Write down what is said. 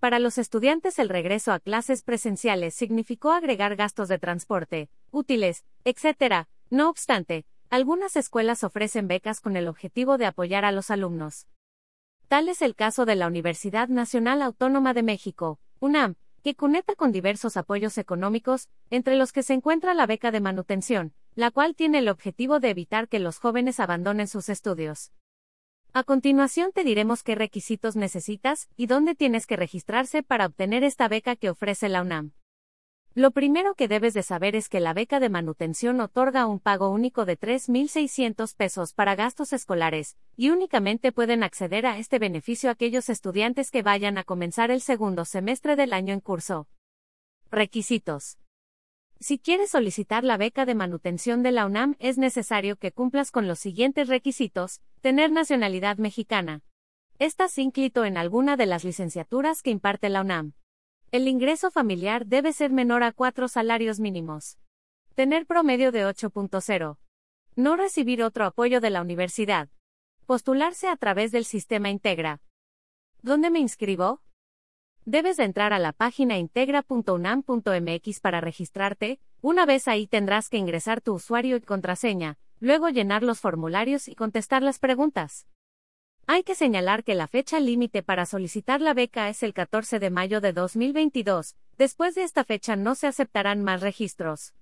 Para los estudiantes el regreso a clases presenciales significó agregar gastos de transporte, útiles, etc. No obstante, algunas escuelas ofrecen becas con el objetivo de apoyar a los alumnos. Tal es el caso de la Universidad Nacional Autónoma de México, UNAM, que conecta con diversos apoyos económicos, entre los que se encuentra la beca de manutención, la cual tiene el objetivo de evitar que los jóvenes abandonen sus estudios. A continuación te diremos qué requisitos necesitas y dónde tienes que registrarse para obtener esta beca que ofrece la UNAM. Lo primero que debes de saber es que la beca de manutención otorga un pago único de 3.600 pesos para gastos escolares, y únicamente pueden acceder a este beneficio aquellos estudiantes que vayan a comenzar el segundo semestre del año en curso. Requisitos. Si quieres solicitar la beca de manutención de la UNAM es necesario que cumplas con los siguientes requisitos, tener nacionalidad mexicana. Estás inscrito en alguna de las licenciaturas que imparte la UNAM. El ingreso familiar debe ser menor a cuatro salarios mínimos. Tener promedio de 8.0. No recibir otro apoyo de la universidad. Postularse a través del sistema Integra. ¿Dónde me inscribo? Debes de entrar a la página integra.unam.mx para registrarte, una vez ahí tendrás que ingresar tu usuario y contraseña, luego llenar los formularios y contestar las preguntas. Hay que señalar que la fecha límite para solicitar la beca es el 14 de mayo de 2022. Después de esta fecha no se aceptarán más registros.